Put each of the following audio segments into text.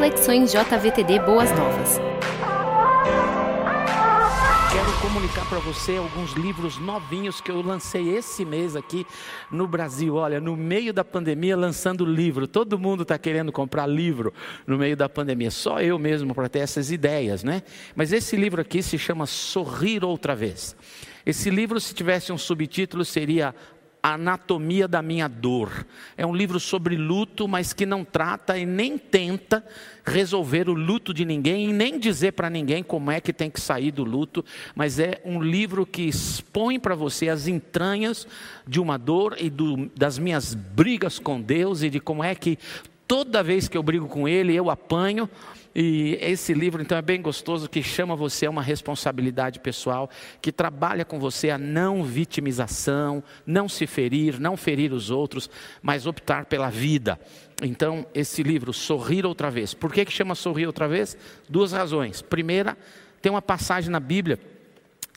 Reflexões JVTD Boas Novas. Quero comunicar para você alguns livros novinhos que eu lancei esse mês aqui no Brasil. Olha, no meio da pandemia, lançando livro. Todo mundo está querendo comprar livro no meio da pandemia. Só eu mesmo para ter essas ideias, né? Mas esse livro aqui se chama Sorrir Outra Vez. Esse livro, se tivesse um subtítulo, seria Anatomia da Minha Dor. É um livro sobre luto, mas que não trata e nem tenta resolver o luto de ninguém e nem dizer para ninguém como é que tem que sair do luto, mas é um livro que expõe para você as entranhas de uma dor e do, das minhas brigas com Deus e de como é que toda vez que eu brigo com Ele eu apanho e esse livro, então, é bem gostoso, que chama você a uma responsabilidade pessoal, que trabalha com você a não vitimização, não se ferir, não ferir os outros, mas optar pela vida. Então, esse livro, Sorrir Outra Vez. Por que, que chama Sorrir Outra Vez? Duas razões. Primeira, tem uma passagem na Bíblia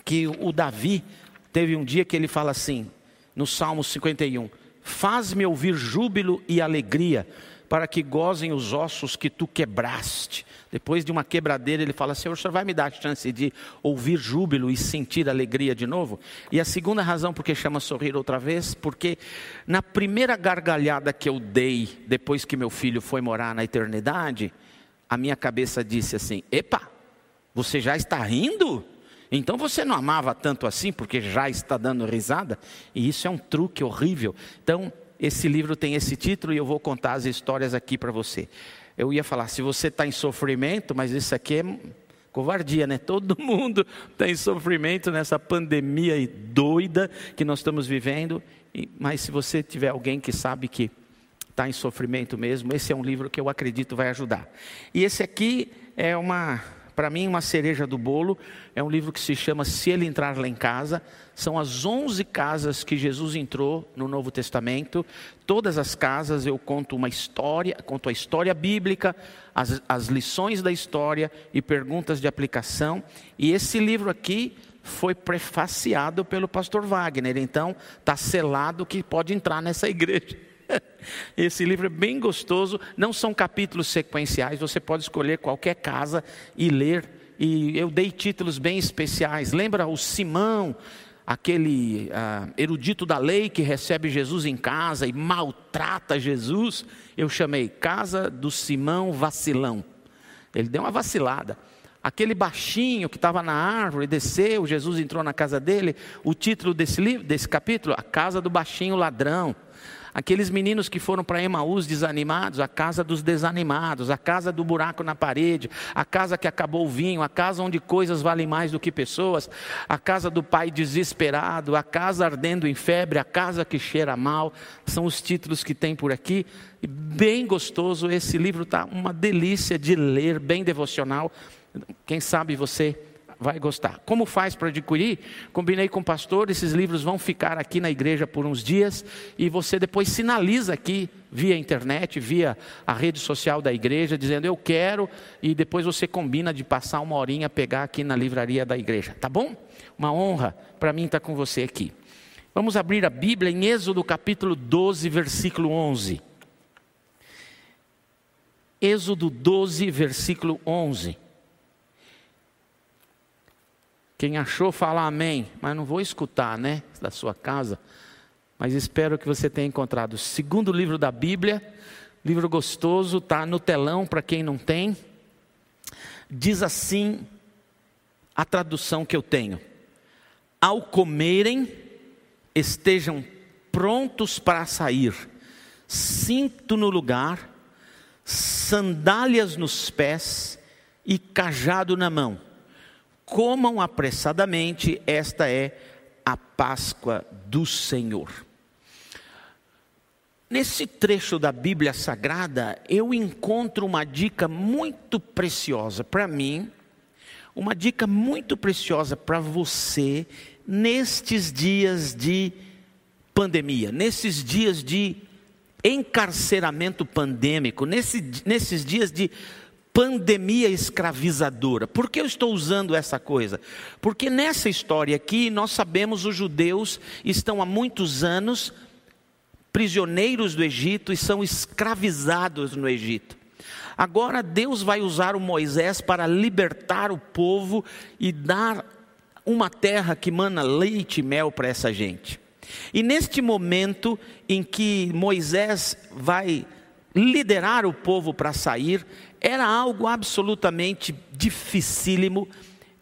que o Davi teve um dia que ele fala assim, no Salmo 51, Faz-me ouvir júbilo e alegria para que gozem os ossos que tu quebraste. Depois de uma quebradeira, ele fala: Senhor, o senhor vai me dar a chance de ouvir júbilo e sentir alegria de novo? E a segunda razão por que chama sorrir outra vez, porque na primeira gargalhada que eu dei, depois que meu filho foi morar na eternidade, a minha cabeça disse assim: Epa, você já está rindo? Então você não amava tanto assim, porque já está dando risada? E isso é um truque horrível. Então, esse livro tem esse título e eu vou contar as histórias aqui para você. Eu ia falar, se você está em sofrimento, mas isso aqui é covardia, né? Todo mundo está em sofrimento nessa pandemia doida que nós estamos vivendo. Mas se você tiver alguém que sabe que está em sofrimento mesmo, esse é um livro que eu acredito vai ajudar. E esse aqui é uma para mim, uma cereja do bolo é um livro que se chama Se Ele Entrar Lá em Casa. São as 11 casas que Jesus entrou no Novo Testamento. Todas as casas eu conto uma história, conto a história bíblica, as, as lições da história e perguntas de aplicação. E esse livro aqui foi prefaciado pelo pastor Wagner. Então, está selado que pode entrar nessa igreja. Esse livro é bem gostoso, não são capítulos sequenciais, você pode escolher qualquer casa e ler. E eu dei títulos bem especiais. Lembra o Simão, aquele uh, erudito da lei que recebe Jesus em casa e maltrata Jesus? Eu chamei Casa do Simão Vacilão. Ele deu uma vacilada. Aquele baixinho que estava na árvore, desceu, Jesus entrou na casa dele. O título desse livro, desse capítulo, A Casa do Baixinho Ladrão. Aqueles meninos que foram para Emaús desanimados, a casa dos desanimados, a casa do buraco na parede, a casa que acabou o vinho, a casa onde coisas valem mais do que pessoas, a casa do pai desesperado, a casa ardendo em febre, a casa que cheira mal, são os títulos que tem por aqui. Bem gostoso, esse livro está uma delícia de ler, bem devocional. Quem sabe você vai gostar. Como faz para adquirir? Combinei com o pastor, esses livros vão ficar aqui na igreja por uns dias e você depois sinaliza aqui via internet, via a rede social da igreja, dizendo eu quero, e depois você combina de passar uma horinha, pegar aqui na livraria da igreja, tá bom? Uma honra para mim estar com você aqui. Vamos abrir a Bíblia em Êxodo capítulo 12, versículo 11. Êxodo 12, versículo 11. Quem achou, fala amém. Mas não vou escutar, né? Da sua casa. Mas espero que você tenha encontrado. Segundo livro da Bíblia, livro gostoso, está no telão para quem não tem. Diz assim a tradução que eu tenho: Ao comerem, estejam prontos para sair, cinto no lugar, sandálias nos pés e cajado na mão comam apressadamente, esta é a Páscoa do Senhor. Nesse trecho da Bíblia Sagrada, eu encontro uma dica muito preciosa para mim, uma dica muito preciosa para você nestes dias de pandemia, nesses dias de encarceramento pandêmico, nesse, nesses dias de pandemia escravizadora. Por que eu estou usando essa coisa? Porque nessa história aqui, nós sabemos os judeus estão há muitos anos prisioneiros do Egito e são escravizados no Egito. Agora Deus vai usar o Moisés para libertar o povo e dar uma terra que mana leite e mel para essa gente. E neste momento em que Moisés vai liderar o povo para sair, era algo absolutamente dificílimo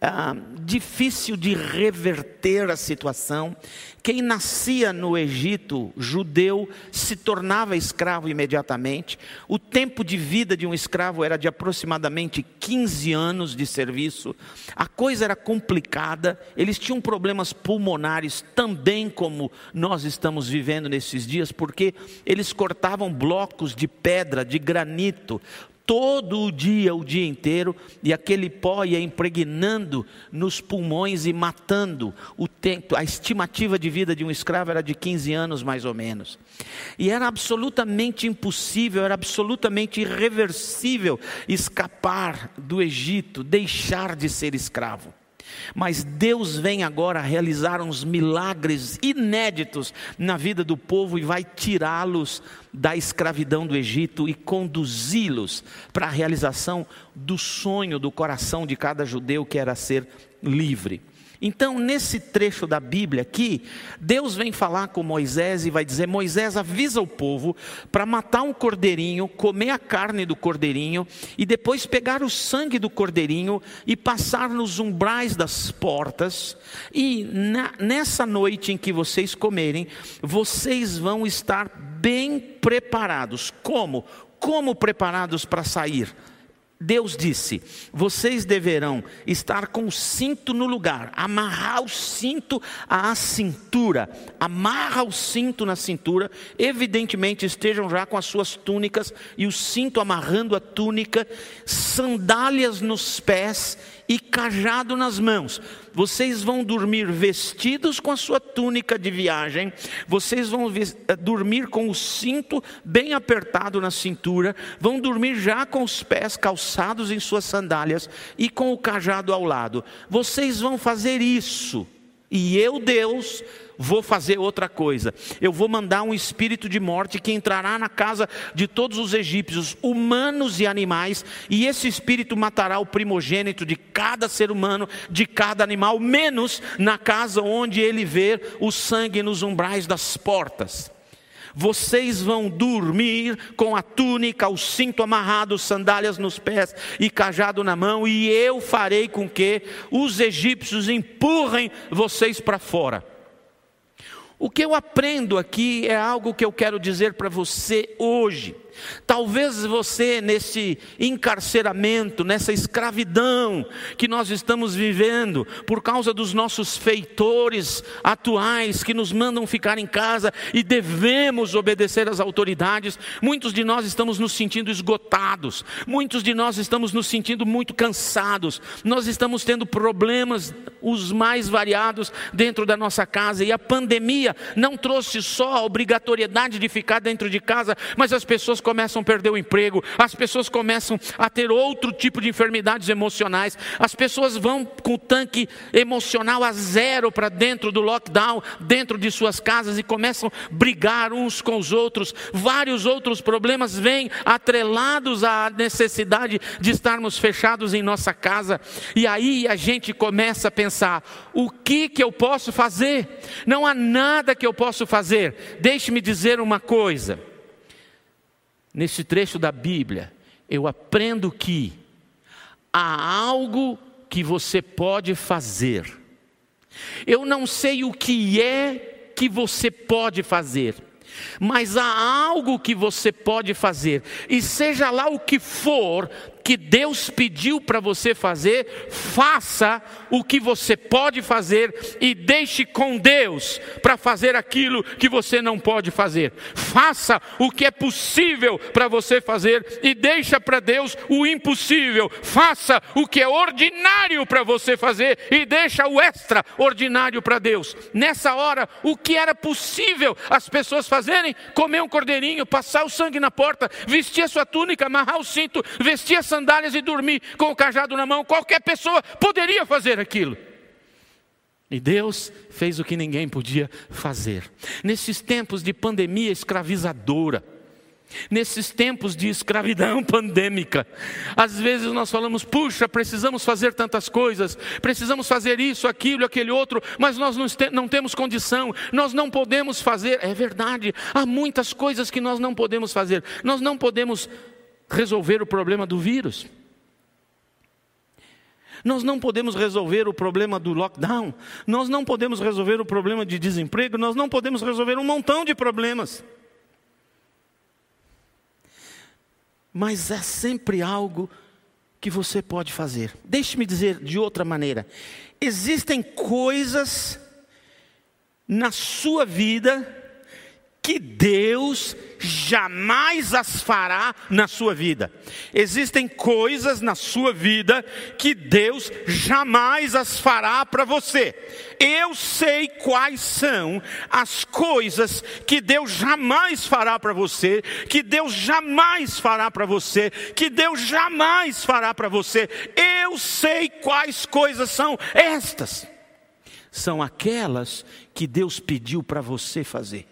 ah, difícil de reverter a situação. Quem nascia no Egito, judeu, se tornava escravo imediatamente. O tempo de vida de um escravo era de aproximadamente 15 anos de serviço. A coisa era complicada, eles tinham problemas pulmonares também, como nós estamos vivendo nesses dias, porque eles cortavam blocos de pedra, de granito, todo o dia, o dia inteiro, e aquele pó ia impregnando nos pulmões e matando o tempo. A estimativa de vida de um escravo era de 15 anos mais ou menos. E era absolutamente impossível, era absolutamente irreversível escapar do Egito, deixar de ser escravo. Mas Deus vem agora realizar uns milagres inéditos na vida do povo e vai tirá-los da escravidão do Egito e conduzi-los para a realização do sonho do coração de cada judeu que era ser livre. Então, nesse trecho da Bíblia aqui, Deus vem falar com Moisés e vai dizer: Moisés, avisa o povo para matar um cordeirinho, comer a carne do cordeirinho e depois pegar o sangue do cordeirinho e passar nos umbrais das portas. E na, nessa noite em que vocês comerem, vocês vão estar bem preparados. Como? Como preparados para sair? Deus disse: vocês deverão estar com o cinto no lugar, amarrar o cinto à cintura, amarra o cinto na cintura, evidentemente estejam já com as suas túnicas e o cinto amarrando a túnica, sandálias nos pés e cajado nas mãos. Vocês vão dormir vestidos com a sua túnica de viagem, vocês vão eh, dormir com o cinto bem apertado na cintura, vão dormir já com os pés calçados em suas sandálias e com o cajado ao lado. Vocês vão fazer isso, e eu, Deus, vou fazer outra coisa. Eu vou mandar um espírito de morte que entrará na casa de todos os egípcios, humanos e animais, e esse espírito matará o primogênito de cada ser humano, de cada animal, menos na casa onde ele ver o sangue nos umbrais das portas. Vocês vão dormir com a túnica, o cinto amarrado, sandálias nos pés e cajado na mão, e eu farei com que os egípcios empurrem vocês para fora. O que eu aprendo aqui é algo que eu quero dizer para você hoje. Talvez você, nesse encarceramento, nessa escravidão que nós estamos vivendo, por causa dos nossos feitores atuais que nos mandam ficar em casa e devemos obedecer às autoridades, muitos de nós estamos nos sentindo esgotados, muitos de nós estamos nos sentindo muito cansados, nós estamos tendo problemas, os mais variados, dentro da nossa casa, e a pandemia não trouxe só a obrigatoriedade de ficar dentro de casa, mas as pessoas começam a perder o emprego, as pessoas começam a ter outro tipo de enfermidades emocionais, as pessoas vão com o tanque emocional a zero para dentro do lockdown, dentro de suas casas e começam a brigar uns com os outros. Vários outros problemas vêm atrelados à necessidade de estarmos fechados em nossa casa. E aí a gente começa a pensar: o que que eu posso fazer? Não há nada que eu possa fazer. Deixe-me dizer uma coisa nesse trecho da Bíblia, eu aprendo que há algo que você pode fazer. Eu não sei o que é que você pode fazer, mas há algo que você pode fazer, e seja lá o que for, que Deus pediu para você fazer, faça o que você pode fazer e deixe com Deus para fazer aquilo que você não pode fazer. Faça o que é possível para você fazer e deixa para Deus o impossível. Faça o que é ordinário para você fazer e deixa o extraordinário para Deus. Nessa hora, o que era possível as pessoas fazerem? Comer um cordeirinho, passar o sangue na porta, vestir a sua túnica, amarrar o cinto, vestir a sandálias e dormir com o cajado na mão. Qualquer pessoa poderia fazer aquilo. E Deus fez o que ninguém podia fazer. Nesses tempos de pandemia escravizadora, Nesses tempos de escravidão pandêmica, às vezes nós falamos, puxa, precisamos fazer tantas coisas, precisamos fazer isso, aquilo, aquele outro, mas nós não temos condição, nós não podemos fazer. É verdade, há muitas coisas que nós não podemos fazer. Nós não podemos resolver o problema do vírus. Nós não podemos resolver o problema do lockdown, nós não podemos resolver o problema de desemprego, nós não podemos resolver um montão de problemas. mas é sempre algo que você pode fazer. Deixe-me dizer de outra maneira: existem coisas na sua vida que Deus jamais as fará na sua vida. Existem coisas na sua vida que Deus jamais as fará para você. Eu sei quais são as coisas que Deus jamais fará para você, que Deus jamais fará para você, que Deus jamais fará para você. Eu sei quais coisas são estas. São aquelas que Deus pediu para você fazer.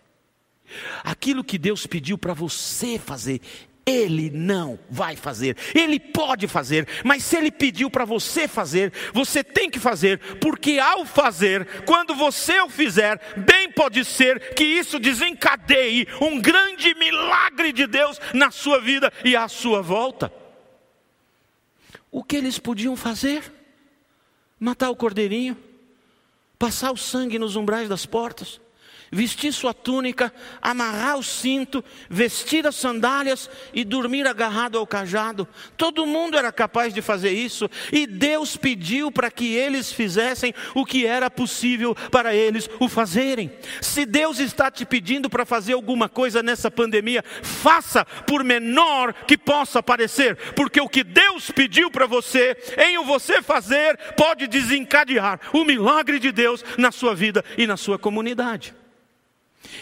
Aquilo que Deus pediu para você fazer, ele não vai fazer. Ele pode fazer, mas se ele pediu para você fazer, você tem que fazer, porque ao fazer, quando você o fizer, bem pode ser que isso desencadeie um grande milagre de Deus na sua vida e à sua volta. O que eles podiam fazer? Matar o cordeirinho, passar o sangue nos umbrais das portas vestir sua túnica, amarrar o cinto, vestir as sandálias e dormir agarrado ao cajado. Todo mundo era capaz de fazer isso, e Deus pediu para que eles fizessem o que era possível para eles o fazerem. Se Deus está te pedindo para fazer alguma coisa nessa pandemia, faça por menor que possa parecer, porque o que Deus pediu para você, em o você fazer, pode desencadear o milagre de Deus na sua vida e na sua comunidade.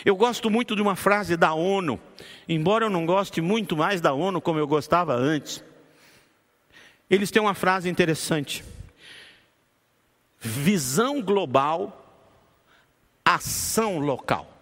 Eu gosto muito de uma frase da ONU, embora eu não goste muito mais da ONU como eu gostava antes. Eles têm uma frase interessante: visão global, ação local.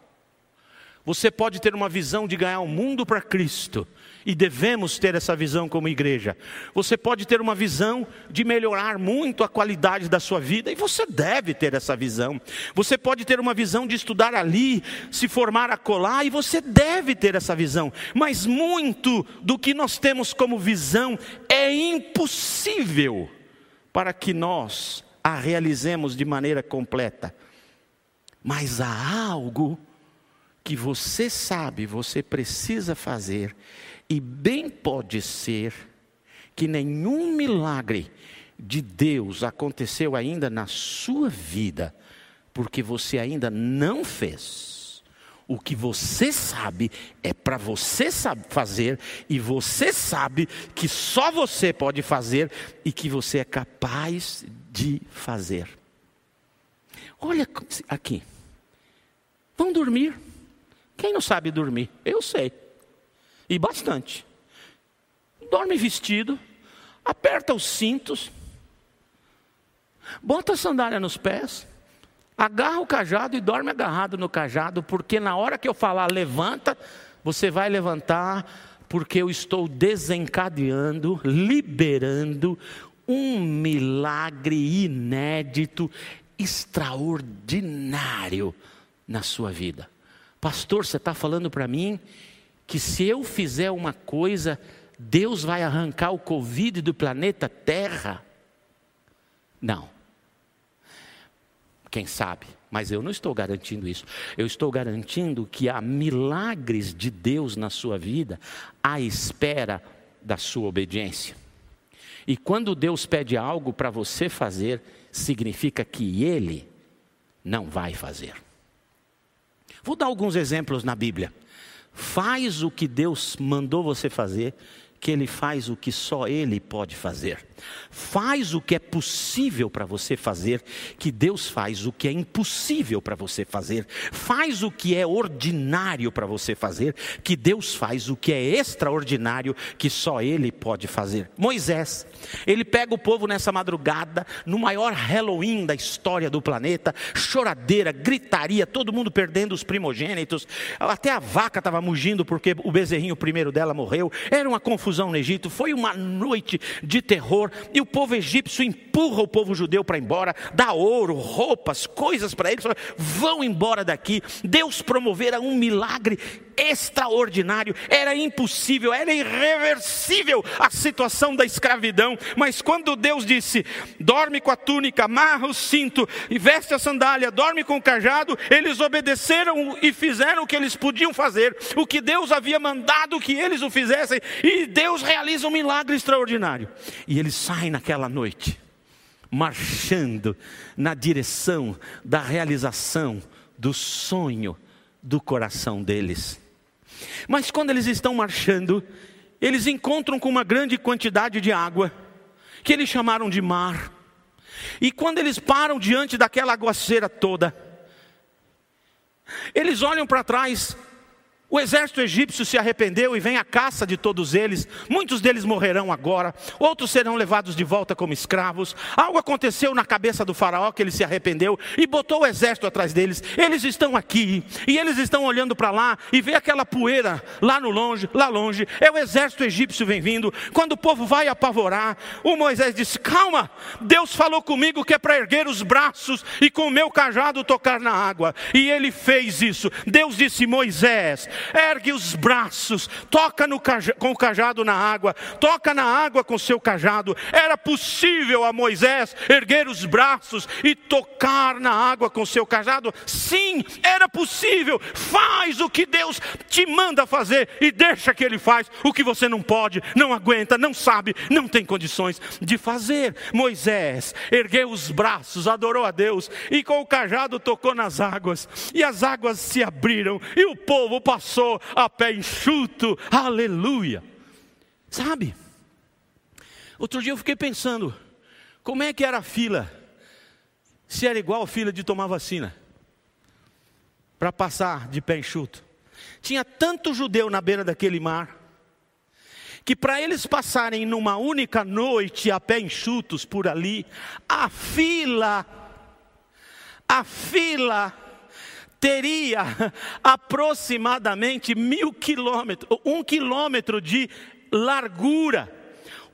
Você pode ter uma visão de ganhar o mundo para Cristo, e devemos ter essa visão como igreja. Você pode ter uma visão de melhorar muito a qualidade da sua vida, e você deve ter essa visão. Você pode ter uma visão de estudar ali, se formar acolá, e você deve ter essa visão. Mas muito do que nós temos como visão é impossível para que nós a realizemos de maneira completa. Mas há algo que você sabe, você precisa fazer, e bem pode ser que nenhum milagre de Deus aconteceu ainda na sua vida, porque você ainda não fez. O que você sabe é para você fazer, e você sabe que só você pode fazer e que você é capaz de fazer. Olha aqui. Vão dormir. Quem não sabe dormir? Eu sei. E bastante. Dorme vestido, aperta os cintos, bota a sandália nos pés, agarra o cajado e dorme agarrado no cajado, porque na hora que eu falar levanta, você vai levantar, porque eu estou desencadeando, liberando um milagre inédito, extraordinário na sua vida. Pastor, você está falando para mim que se eu fizer uma coisa, Deus vai arrancar o Covid do planeta Terra? Não. Quem sabe? Mas eu não estou garantindo isso. Eu estou garantindo que há milagres de Deus na sua vida à espera da sua obediência. E quando Deus pede algo para você fazer, significa que Ele não vai fazer. Vou dar alguns exemplos na Bíblia. Faz o que Deus mandou você fazer, que ele faz o que só ele pode fazer. Faz o que é possível para você fazer, que Deus faz o que é impossível para você fazer. Faz o que é ordinário para você fazer, que Deus faz o que é extraordinário, que só ele pode fazer. Moisés, ele pega o povo nessa madrugada, no maior Halloween da história do planeta, choradeira, gritaria, todo mundo perdendo os primogênitos, até a vaca estava mugindo porque o bezerrinho primeiro dela morreu. Era uma confusão no Egito, foi uma noite de terror e o povo egípcio empurra o povo judeu para embora, dá ouro, roupas, coisas para eles, vão embora daqui. Deus promovera um milagre extraordinário, era impossível, era irreversível a situação da escravidão, mas quando Deus disse: dorme com a túnica, amarra o cinto e veste a sandália, dorme com o cajado, eles obedeceram e fizeram o que eles podiam fazer, o que Deus havia mandado que eles o fizessem, e Deus realiza um milagre extraordinário. E eles saem naquela noite, marchando na direção da realização do sonho do coração deles. Mas quando eles estão marchando, eles encontram com uma grande quantidade de água, que eles chamaram de mar. E quando eles param diante daquela aguaceira toda, eles olham para trás o exército egípcio se arrependeu e vem a caça de todos eles. Muitos deles morrerão agora, outros serão levados de volta como escravos. Algo aconteceu na cabeça do faraó que ele se arrependeu e botou o exército atrás deles. Eles estão aqui e eles estão olhando para lá e vê aquela poeira lá no longe, lá longe. É o exército egípcio vem vindo. Quando o povo vai apavorar, o Moisés disse: "Calma, Deus falou comigo que é para erguer os braços e com o meu cajado tocar na água". E ele fez isso. Deus disse: "Moisés, ergue os braços, toca com o cajado na água, toca na água com o seu cajado. Era possível a Moisés erguer os braços e tocar na água com o seu cajado? Sim, era possível. Faz o que Deus te manda fazer e deixa que Ele faz o que você não pode, não aguenta, não sabe, não tem condições de fazer. Moisés ergueu os braços, adorou a Deus e com o cajado tocou nas águas, e as águas se abriram, e o povo passou a pé enxuto, aleluia. Sabe? Outro dia eu fiquei pensando, como é que era a fila? Se era igual a fila de tomar vacina, para passar de pé enxuto. Tinha tanto judeu na beira daquele mar, que para eles passarem numa única noite a pé enxutos por ali, a fila, a fila teria aproximadamente mil quilômetros, um quilômetro de largura.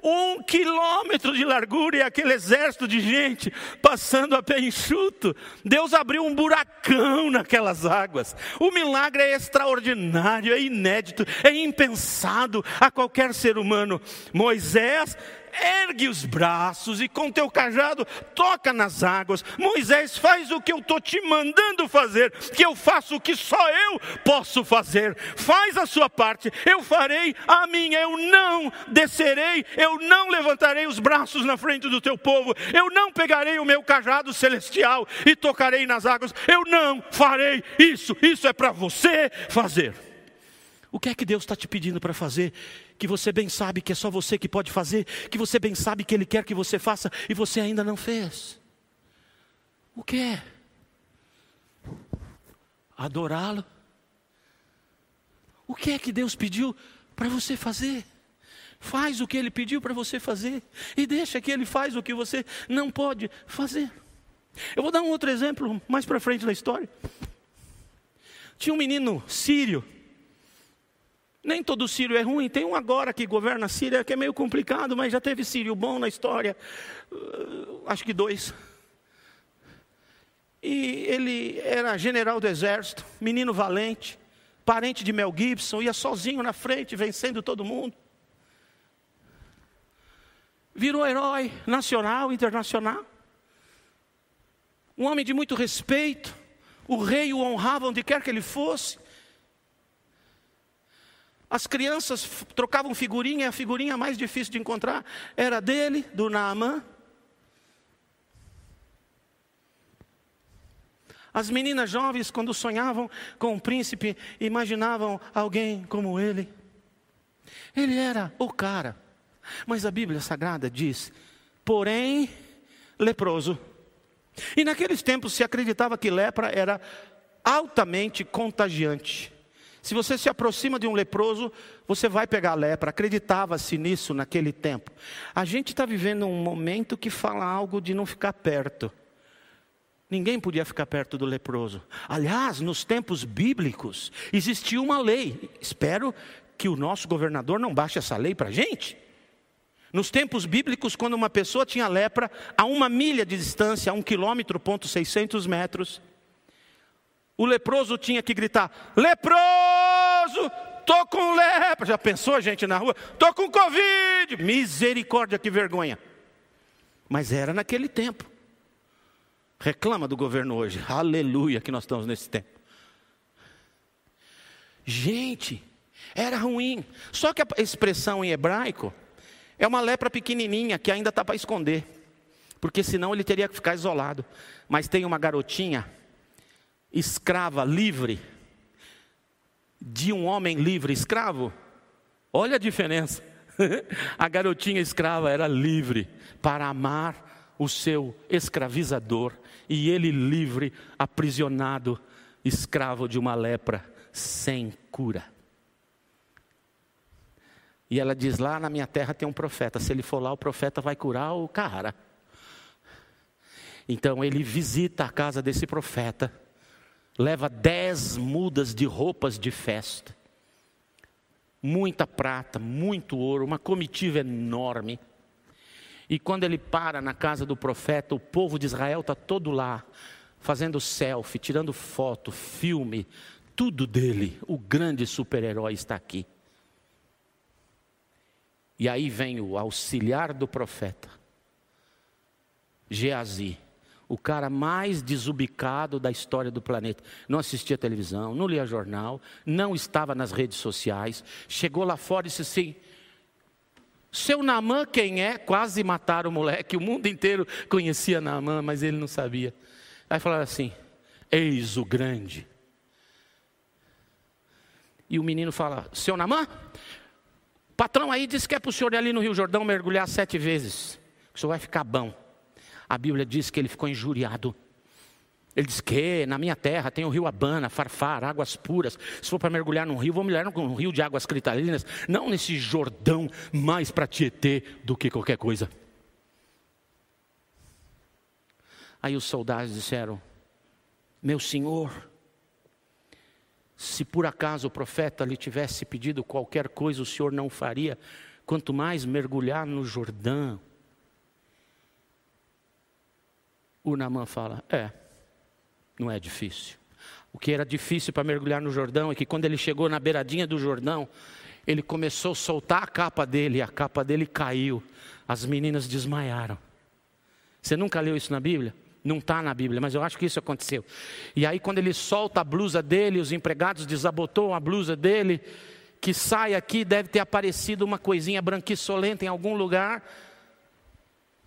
Um quilômetro de largura e aquele exército de gente passando a pé enxuto. Deus abriu um buracão naquelas águas. O milagre é extraordinário, é inédito, é impensado a qualquer ser humano. Moisés ergue os braços e com teu cajado toca nas águas. Moisés, faz o que eu estou te mandando fazer, que eu faço o que só eu posso fazer. Faz a sua parte, eu farei a minha. Eu não descerei, eu não levantarei os braços na frente do teu povo, eu não pegarei o meu cajado celestial e tocarei nas águas. Eu não farei isso, isso é para você fazer. O que é que Deus está te pedindo para fazer? Que você bem sabe que é só você que pode fazer, que você bem sabe que Ele quer que você faça e você ainda não fez. O que é? Adorá-lo. O que é que Deus pediu para você fazer? Faz o que Ele pediu para você fazer e deixa que Ele faz o que você não pode fazer. Eu vou dar um outro exemplo mais para frente na história. Tinha um menino sírio nem todo sírio é ruim, tem um agora que governa a Síria que é meio complicado, mas já teve sírio bom na história, uh, acho que dois. E ele era general do exército, menino valente, parente de Mel Gibson, ia sozinho na frente, vencendo todo mundo. Virou herói nacional, internacional. Um homem de muito respeito. O rei o honrava onde quer que ele fosse. As crianças trocavam figurinha, a figurinha mais difícil de encontrar era dele, do Naamã. As meninas jovens, quando sonhavam com o príncipe, imaginavam alguém como ele. Ele era o cara. Mas a Bíblia Sagrada diz: porém, leproso. E naqueles tempos se acreditava que lepra era altamente contagiante. Se você se aproxima de um leproso, você vai pegar lepra. Acreditava-se nisso naquele tempo. A gente está vivendo um momento que fala algo de não ficar perto. Ninguém podia ficar perto do leproso. Aliás, nos tempos bíblicos, existia uma lei. Espero que o nosso governador não baixe essa lei para a gente. Nos tempos bíblicos, quando uma pessoa tinha lepra, a uma milha de distância, a um quilômetro, ponto 600 metros, o leproso tinha que gritar: leproso, tô com lepra. Já pensou, gente, na rua? Tô com Covid. Misericórdia, que vergonha. Mas era naquele tempo. Reclama do governo hoje. Aleluia, que nós estamos nesse tempo. Gente, era ruim. Só que a expressão em hebraico é uma lepra pequenininha que ainda está para esconder. Porque senão ele teria que ficar isolado. Mas tem uma garotinha escrava, livre, de um homem livre, escravo, olha a diferença. a garotinha escrava era livre para amar o seu escravizador, e ele livre, aprisionado, escravo de uma lepra sem cura. E ela diz: Lá na minha terra tem um profeta, se ele for lá, o profeta vai curar o cara. Então ele visita a casa desse profeta leva dez mudas de roupas de festa, muita prata, muito ouro, uma comitiva enorme. E quando ele para na casa do profeta, o povo de Israel está todo lá, fazendo selfie, tirando foto, filme, tudo dele. O grande super-herói está aqui. E aí vem o auxiliar do profeta, Geazi o cara mais desubicado da história do planeta. Não assistia televisão, não lia jornal, não estava nas redes sociais. Chegou lá fora e disse assim: Seu Namã quem é? Quase mataram o moleque. O mundo inteiro conhecia Namã, mas ele não sabia. Aí falaram assim: Eis o grande. E o menino fala: Seu Namã, patrão aí disse que é para o senhor ir ali no Rio Jordão mergulhar sete vezes. O senhor vai ficar bom a Bíblia diz que ele ficou injuriado. Ele diz que na minha terra tem o rio Abana, Farfar, águas puras. Se for para mergulhar num rio, vou mergulhar num rio de águas cristalinas, não nesse Jordão mais para Tietê do que qualquer coisa. Aí os soldados disseram: Meu senhor, se por acaso o profeta lhe tivesse pedido qualquer coisa, o senhor não faria, quanto mais mergulhar no Jordão. O Namã fala: É, não é difícil. O que era difícil para mergulhar no Jordão é que quando ele chegou na beiradinha do Jordão, ele começou a soltar a capa dele, e a capa dele caiu. As meninas desmaiaram. Você nunca leu isso na Bíblia? Não está na Bíblia, mas eu acho que isso aconteceu. E aí, quando ele solta a blusa dele, os empregados desabotou a blusa dele, que sai aqui, deve ter aparecido uma coisinha branquiçolenta em algum lugar.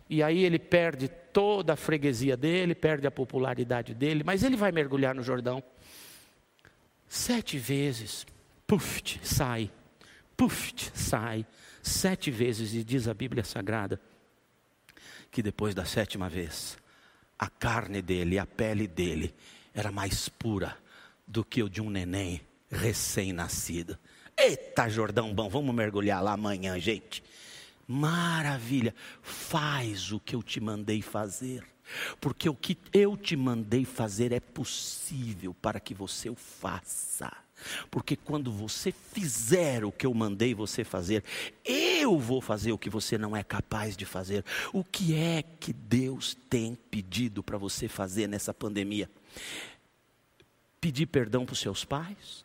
E aí ele perde toda a freguesia dele, perde a popularidade dele, mas ele vai mergulhar no Jordão. Sete vezes, puft, sai, puft, sai, sete vezes, e diz a Bíblia Sagrada, que depois da sétima vez, a carne dele, a pele dele, era mais pura do que o de um neném recém-nascido. Eita, Jordão bom, vamos mergulhar lá amanhã, gente. Maravilha, faz o que eu te mandei fazer, porque o que eu te mandei fazer é possível para que você o faça. Porque quando você fizer o que eu mandei você fazer, eu vou fazer o que você não é capaz de fazer. O que é que Deus tem pedido para você fazer nessa pandemia? Pedir perdão para os seus pais?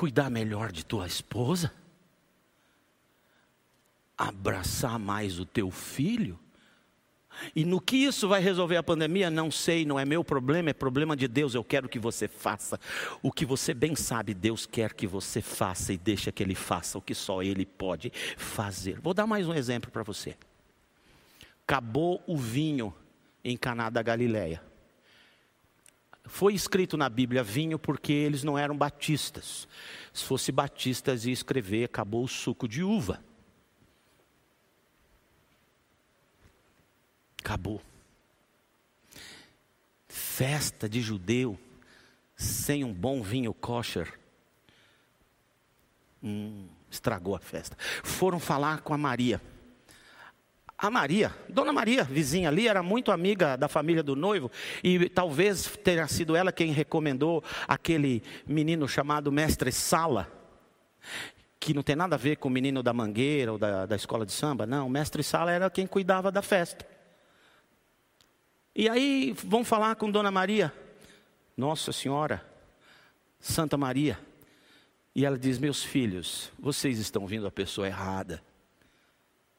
Cuidar melhor de tua esposa, abraçar mais o teu filho. E no que isso vai resolver a pandemia, não sei, não é meu problema, é problema de Deus. Eu quero que você faça o que você bem sabe, Deus quer que você faça e deixa que Ele faça o que só Ele pode fazer. Vou dar mais um exemplo para você. Acabou o vinho em Caná da Galileia. Foi escrito na Bíblia vinho porque eles não eram batistas. Se fosse batistas, ia escrever acabou o suco de uva. Acabou. Festa de judeu sem um bom vinho kosher. Hum, estragou a festa. Foram falar com a Maria. A Maria, Dona Maria, vizinha ali, era muito amiga da família do noivo e talvez tenha sido ela quem recomendou aquele menino chamado Mestre Sala, que não tem nada a ver com o menino da mangueira ou da, da escola de samba, não. O Mestre Sala era quem cuidava da festa. E aí vão falar com Dona Maria, Nossa Senhora, Santa Maria. E ela diz: Meus filhos, vocês estão vindo a pessoa errada.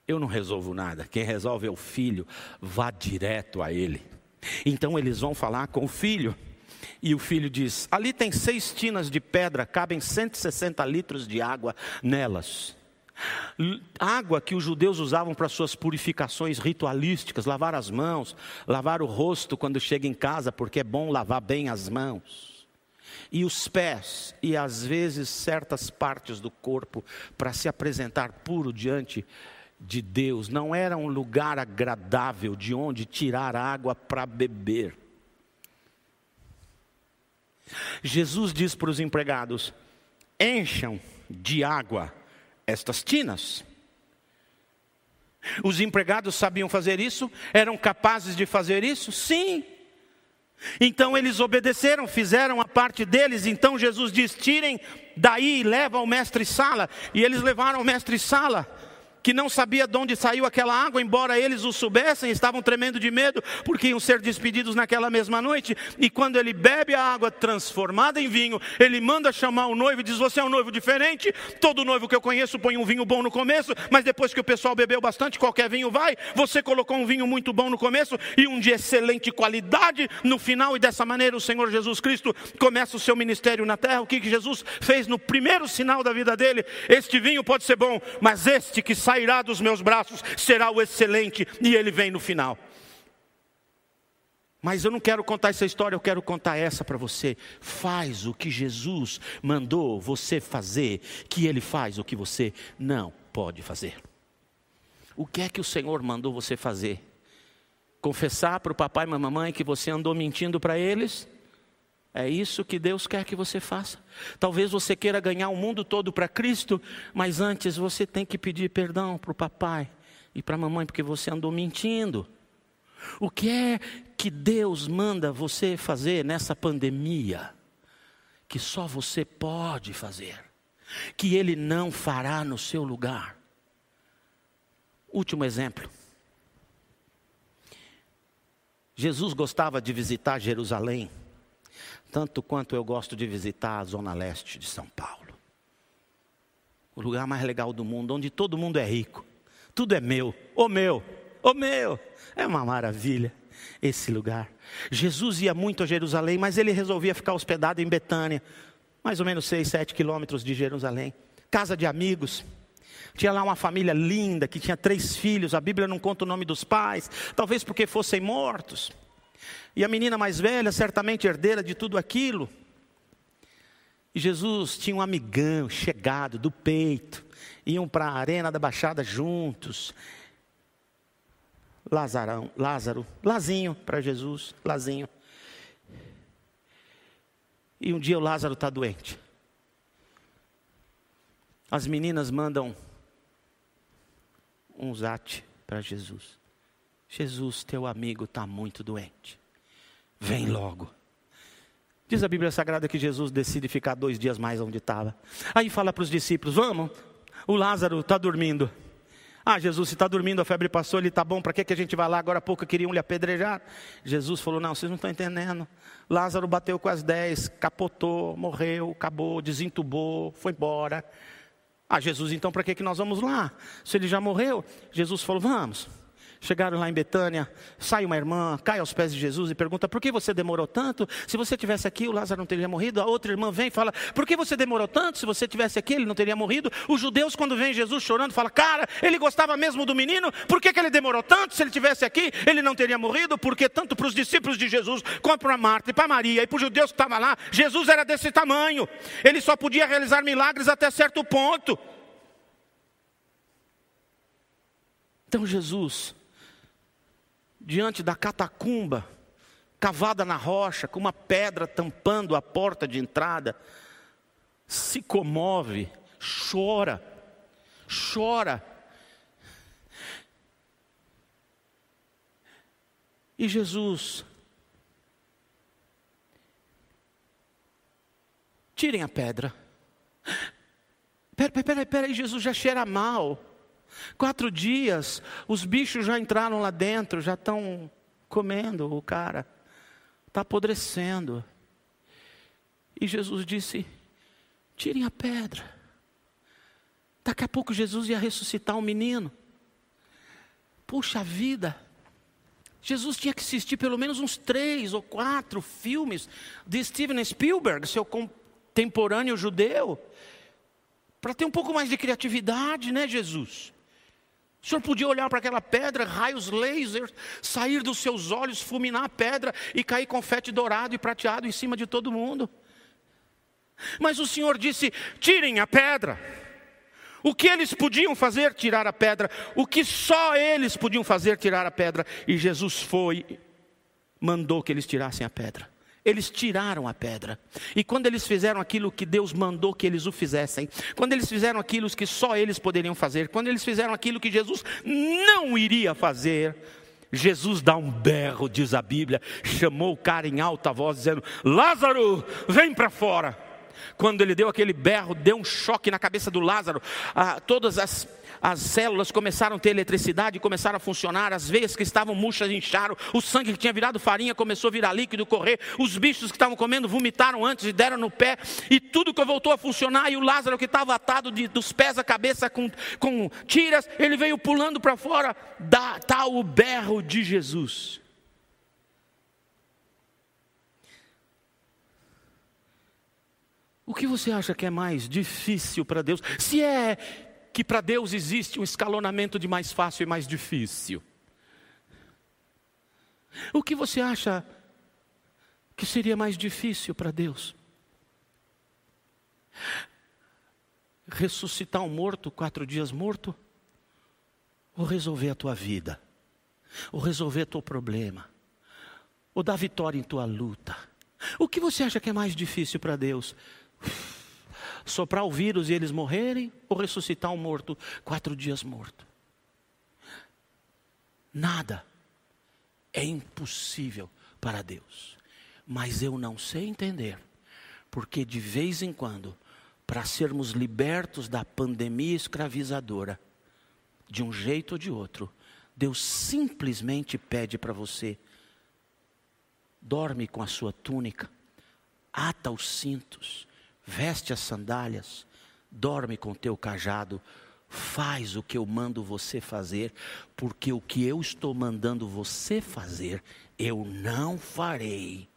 Eu não resolvo nada. Quem resolve é o filho. Vá direto a ele. Então eles vão falar com o filho. E o filho diz: Ali tem seis tinas de pedra, cabem 160 litros de água nelas. Água que os judeus usavam para suas purificações ritualísticas, lavar as mãos, lavar o rosto quando chega em casa, porque é bom lavar bem as mãos. E os pés, e às vezes certas partes do corpo, para se apresentar puro diante de Deus. Não era um lugar agradável de onde tirar água para beber. Jesus diz para os empregados: encham de água estas tinas. Os empregados sabiam fazer isso? Eram capazes de fazer isso? Sim. Então eles obedeceram, fizeram a parte deles. Então Jesus diz: tirem daí e leva ao mestre Sala. E eles levaram ao mestre Sala que não sabia de onde saiu aquela água, embora eles o soubessem, estavam tremendo de medo, porque iam ser despedidos naquela mesma noite. E quando ele bebe a água transformada em vinho, ele manda chamar o noivo e diz: Você é um noivo diferente. Todo noivo que eu conheço põe um vinho bom no começo, mas depois que o pessoal bebeu bastante, qualquer vinho vai. Você colocou um vinho muito bom no começo e um de excelente qualidade no final, e dessa maneira o Senhor Jesus Cristo começa o seu ministério na terra. O que Jesus fez no primeiro sinal da vida dele? Este vinho pode ser bom, mas este que sai sairá dos meus braços será o excelente, e ele vem no final. Mas eu não quero contar essa história, eu quero contar essa para você. Faz o que Jesus mandou você fazer, que Ele faz o que você não pode fazer. O que é que o Senhor mandou você fazer? Confessar para o papai e mamãe que você andou mentindo para eles? É isso que Deus quer que você faça. Talvez você queira ganhar o mundo todo para Cristo, mas antes você tem que pedir perdão para o papai e para a mamãe, porque você andou mentindo. O que é que Deus manda você fazer nessa pandemia? Que só você pode fazer, que Ele não fará no seu lugar. Último exemplo. Jesus gostava de visitar Jerusalém tanto quanto eu gosto de visitar a zona leste de São Paulo. O lugar mais legal do mundo, onde todo mundo é rico. Tudo é meu, o meu, o meu. É uma maravilha esse lugar. Jesus ia muito a Jerusalém, mas ele resolvia ficar hospedado em Betânia, mais ou menos seis, sete quilômetros de Jerusalém. Casa de amigos. Tinha lá uma família linda que tinha três filhos. A Bíblia não conta o nome dos pais, talvez porque fossem mortos. E a menina mais velha, certamente herdeira de tudo aquilo. E Jesus tinha um amigão chegado do peito, iam para a arena da Baixada juntos. Lazarão, Lázaro, Lazinho para Jesus, Lazinho. E um dia o Lázaro está doente. As meninas mandam um zate para Jesus. Jesus, teu amigo está muito doente vem logo. Diz a Bíblia Sagrada que Jesus decide ficar dois dias mais onde estava. Aí fala para os discípulos: Vamos, o Lázaro está dormindo. Ah, Jesus, se está dormindo, a febre passou, ele está bom, para que, que a gente vai lá? Agora há pouco queriam lhe apedrejar. Jesus falou: Não, vocês não estão entendendo. Lázaro bateu com as dez, capotou, morreu, acabou, desentubou, foi embora. Ah, Jesus, então para que, que nós vamos lá? Se ele já morreu? Jesus falou: Vamos. Chegaram lá em Betânia, sai uma irmã, cai aos pés de Jesus e pergunta: Por que você demorou tanto? Se você tivesse aqui, o Lázaro não teria morrido. A outra irmã vem e fala: Por que você demorou tanto? Se você tivesse aqui, ele não teria morrido. Os judeus, quando vem Jesus chorando, falam: Cara, ele gostava mesmo do menino, por que, que ele demorou tanto? Se ele tivesse aqui, ele não teria morrido. Porque tanto para os discípulos de Jesus, como para Marta e para Maria e para os judeus que estavam lá, Jesus era desse tamanho. Ele só podia realizar milagres até certo ponto. Então Jesus diante da catacumba, cavada na rocha, com uma pedra tampando a porta de entrada, se comove, chora, chora. E Jesus, tirem a pedra. Peraí, peraí, peraí, Jesus já cheira mal. Quatro dias, os bichos já entraram lá dentro, já estão comendo o cara, está apodrecendo. E Jesus disse: tirem a pedra. Daqui a pouco Jesus ia ressuscitar um menino. Puxa vida! Jesus tinha que assistir pelo menos uns três ou quatro filmes de Steven Spielberg, seu contemporâneo judeu, para ter um pouco mais de criatividade, né, Jesus? O senhor podia olhar para aquela pedra, raios lasers, sair dos seus olhos, fulminar a pedra e cair confete dourado e prateado em cima de todo mundo. Mas o senhor disse: tirem a pedra. O que eles podiam fazer? Tirar a pedra. O que só eles podiam fazer? Tirar a pedra. E Jesus foi, mandou que eles tirassem a pedra. Eles tiraram a pedra. E quando eles fizeram aquilo que Deus mandou que eles o fizessem, quando eles fizeram aquilo que só eles poderiam fazer, quando eles fizeram aquilo que Jesus não iria fazer, Jesus dá um berro, diz a Bíblia, chamou o cara em alta voz, dizendo: Lázaro, vem para fora. Quando ele deu aquele berro, deu um choque na cabeça do Lázaro. Ah, todas as as células começaram a ter eletricidade, começaram a funcionar, as veias que estavam murchas incharam, o sangue que tinha virado farinha começou a virar líquido, correr, os bichos que estavam comendo vomitaram antes e deram no pé, e tudo que voltou a funcionar, e o Lázaro que estava atado de, dos pés à cabeça com, com tiras, ele veio pulando para fora, dá, tá o berro de Jesus. O que você acha que é mais difícil para Deus? Se é que para Deus existe um escalonamento de mais fácil e mais difícil. O que você acha que seria mais difícil para Deus? Ressuscitar um morto, quatro dias morto? Ou resolver a tua vida? Ou resolver teu problema? Ou dar vitória em tua luta? O que você acha que é mais difícil para Deus? Soprar o vírus e eles morrerem, ou ressuscitar um morto quatro dias morto. Nada é impossível para Deus. Mas eu não sei entender, porque de vez em quando, para sermos libertos da pandemia escravizadora, de um jeito ou de outro, Deus simplesmente pede para você: dorme com a sua túnica, ata os cintos, veste as sandálias, dorme com teu cajado, faz o que eu mando você fazer, porque o que eu estou mandando você fazer, eu não farei.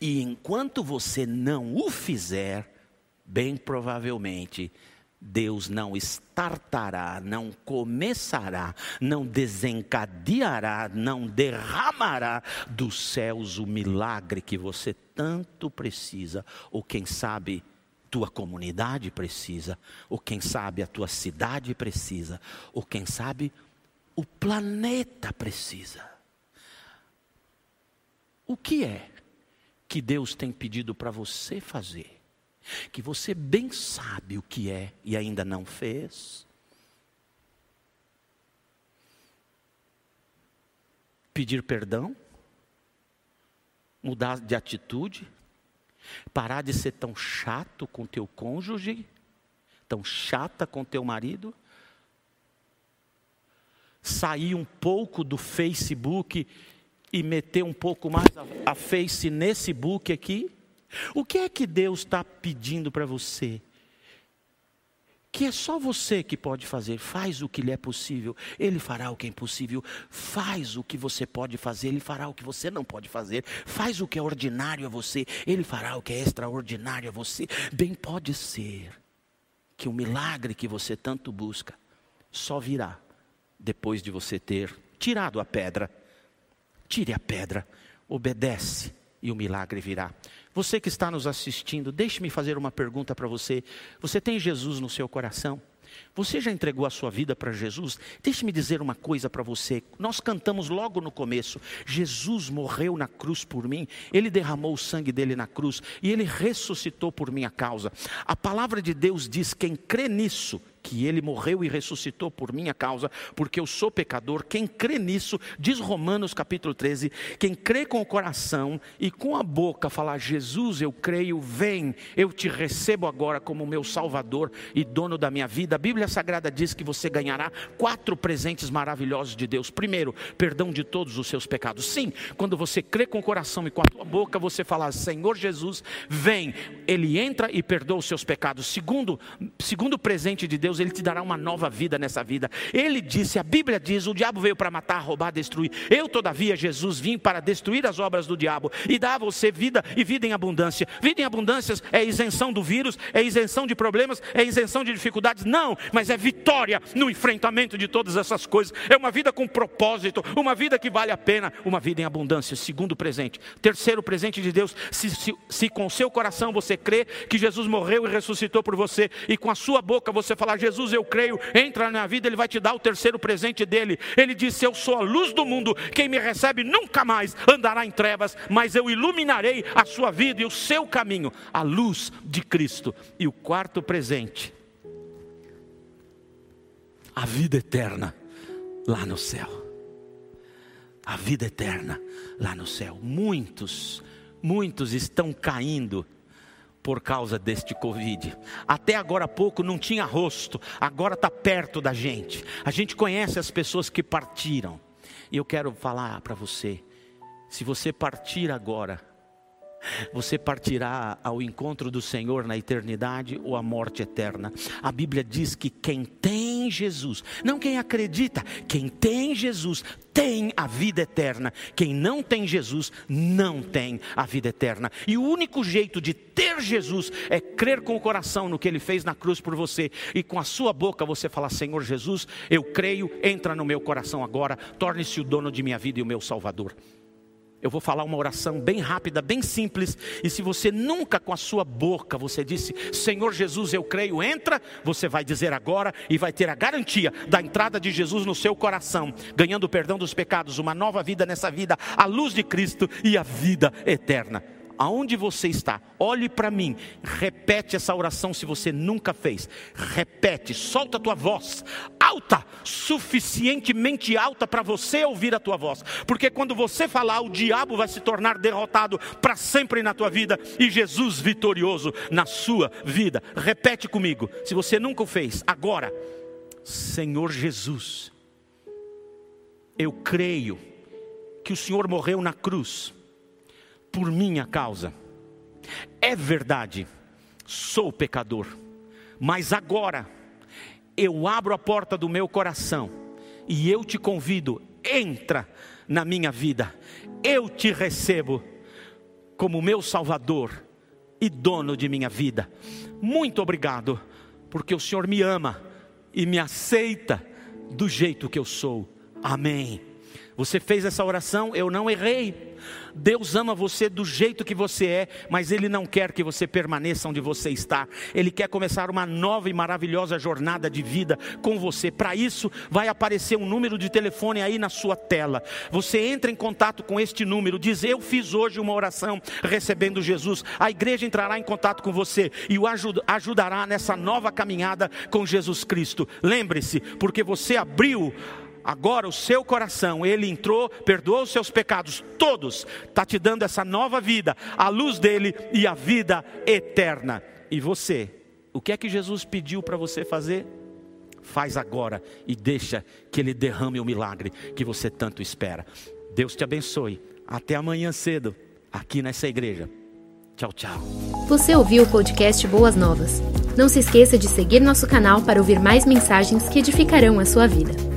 E enquanto você não o fizer, bem provavelmente Deus não estartará, não começará, não desencadeará, não derramará dos céus o milagre que você tanto precisa, ou quem sabe tua comunidade precisa, ou quem sabe a tua cidade precisa, ou quem sabe o planeta precisa. O que é que Deus tem pedido para você fazer? Que você bem sabe o que é e ainda não fez? Pedir perdão? Mudar de atitude? Parar de ser tão chato com teu cônjuge, tão chata com teu marido. Sair um pouco do Facebook e meter um pouco mais a, a face nesse book aqui. O que é que Deus está pedindo para você? Que é só você que pode fazer. Faz o que lhe é possível, ele fará o que é impossível. Faz o que você pode fazer, ele fará o que você não pode fazer. Faz o que é ordinário a você, ele fará o que é extraordinário a você. Bem pode ser que o milagre que você tanto busca só virá depois de você ter tirado a pedra. Tire a pedra, obedece e o milagre virá. Você que está nos assistindo, deixe-me fazer uma pergunta para você. Você tem Jesus no seu coração? Você já entregou a sua vida para Jesus? Deixe-me dizer uma coisa para você. Nós cantamos logo no começo: Jesus morreu na cruz por mim, ele derramou o sangue dele na cruz e ele ressuscitou por minha causa. A palavra de Deus diz: quem crê nisso, que ele morreu e ressuscitou por minha causa, porque eu sou pecador. Quem crê nisso, diz Romanos capítulo 13, quem crê com o coração e com a boca falar: Jesus, eu creio, vem, eu te recebo agora como meu Salvador e dono da minha vida. A Bíblia Sagrada diz que você ganhará quatro presentes maravilhosos de Deus. Primeiro, perdão de todos os seus pecados. Sim, quando você crê com o coração e com a tua boca, você fala: Senhor Jesus, vem, ele entra e perdoa os seus pecados. Segundo, segundo presente de Deus, Deus, Ele te dará uma nova vida nessa vida. Ele disse, a Bíblia diz: o diabo veio para matar, roubar, destruir. Eu, todavia, Jesus, vim para destruir as obras do diabo e dar a você vida e vida em abundância. Vida em abundância é isenção do vírus, é isenção de problemas, é isenção de dificuldades. Não, mas é vitória no enfrentamento de todas essas coisas. É uma vida com propósito, uma vida que vale a pena, uma vida em abundância. Segundo presente. Terceiro presente de Deus: se, se, se com seu coração você crê que Jesus morreu e ressuscitou por você, e com a sua boca você falar, Jesus, eu creio, entra na minha vida, Ele vai te dar o terceiro presente dele. Ele disse: Eu sou a luz do mundo, quem me recebe nunca mais andará em trevas, mas eu iluminarei a sua vida e o seu caminho, a luz de Cristo. E o quarto presente, a vida eterna lá no céu. A vida eterna lá no céu. Muitos, muitos estão caindo por causa deste Covid. Até agora há pouco não tinha rosto, agora está perto da gente. A gente conhece as pessoas que partiram. E eu quero falar para você: se você partir agora, você partirá ao encontro do Senhor na eternidade ou à morte eterna. A Bíblia diz que quem tem Jesus, não quem acredita, quem tem Jesus tem a vida eterna. Quem não tem Jesus não tem a vida eterna. E o único jeito de ter Jesus é crer com o coração no que ele fez na cruz por você e com a sua boca você falar: Senhor Jesus, eu creio, entra no meu coração agora, torne-se o dono de minha vida e o meu Salvador. Eu vou falar uma oração bem rápida, bem simples. E se você nunca com a sua boca você disse, Senhor Jesus, eu creio, entra, você vai dizer agora e vai ter a garantia da entrada de Jesus no seu coração, ganhando o perdão dos pecados, uma nova vida nessa vida, a luz de Cristo e a vida eterna aonde você está, olhe para mim, repete essa oração se você nunca fez. Repete, solta a tua voz, alta, suficientemente alta para você ouvir a tua voz. Porque quando você falar, o diabo vai se tornar derrotado para sempre na tua vida e Jesus vitorioso na sua vida. Repete comigo, se você nunca o fez, agora, Senhor Jesus, eu creio que o Senhor morreu na cruz por minha causa. É verdade, sou pecador, mas agora eu abro a porta do meu coração e eu te convido, entra na minha vida, eu te recebo como meu Salvador e dono de minha vida. Muito obrigado, porque o Senhor me ama e me aceita do jeito que eu sou. Amém. Você fez essa oração, eu não errei. Deus ama você do jeito que você é, mas Ele não quer que você permaneça onde você está. Ele quer começar uma nova e maravilhosa jornada de vida com você. Para isso, vai aparecer um número de telefone aí na sua tela. Você entra em contato com este número, diz: Eu fiz hoje uma oração recebendo Jesus. A igreja entrará em contato com você e o ajudará nessa nova caminhada com Jesus Cristo. Lembre-se, porque você abriu agora o seu coração, ele entrou, perdoou os seus pecados todos, está te dando essa nova vida, a luz dele e a vida eterna. E você, o que é que Jesus pediu para você fazer? Faz agora e deixa que ele derrame o milagre que você tanto espera. Deus te abençoe. Até amanhã cedo, aqui nessa igreja. Tchau, tchau. Você ouviu o podcast Boas Novas? Não se esqueça de seguir nosso canal para ouvir mais mensagens que edificarão a sua vida.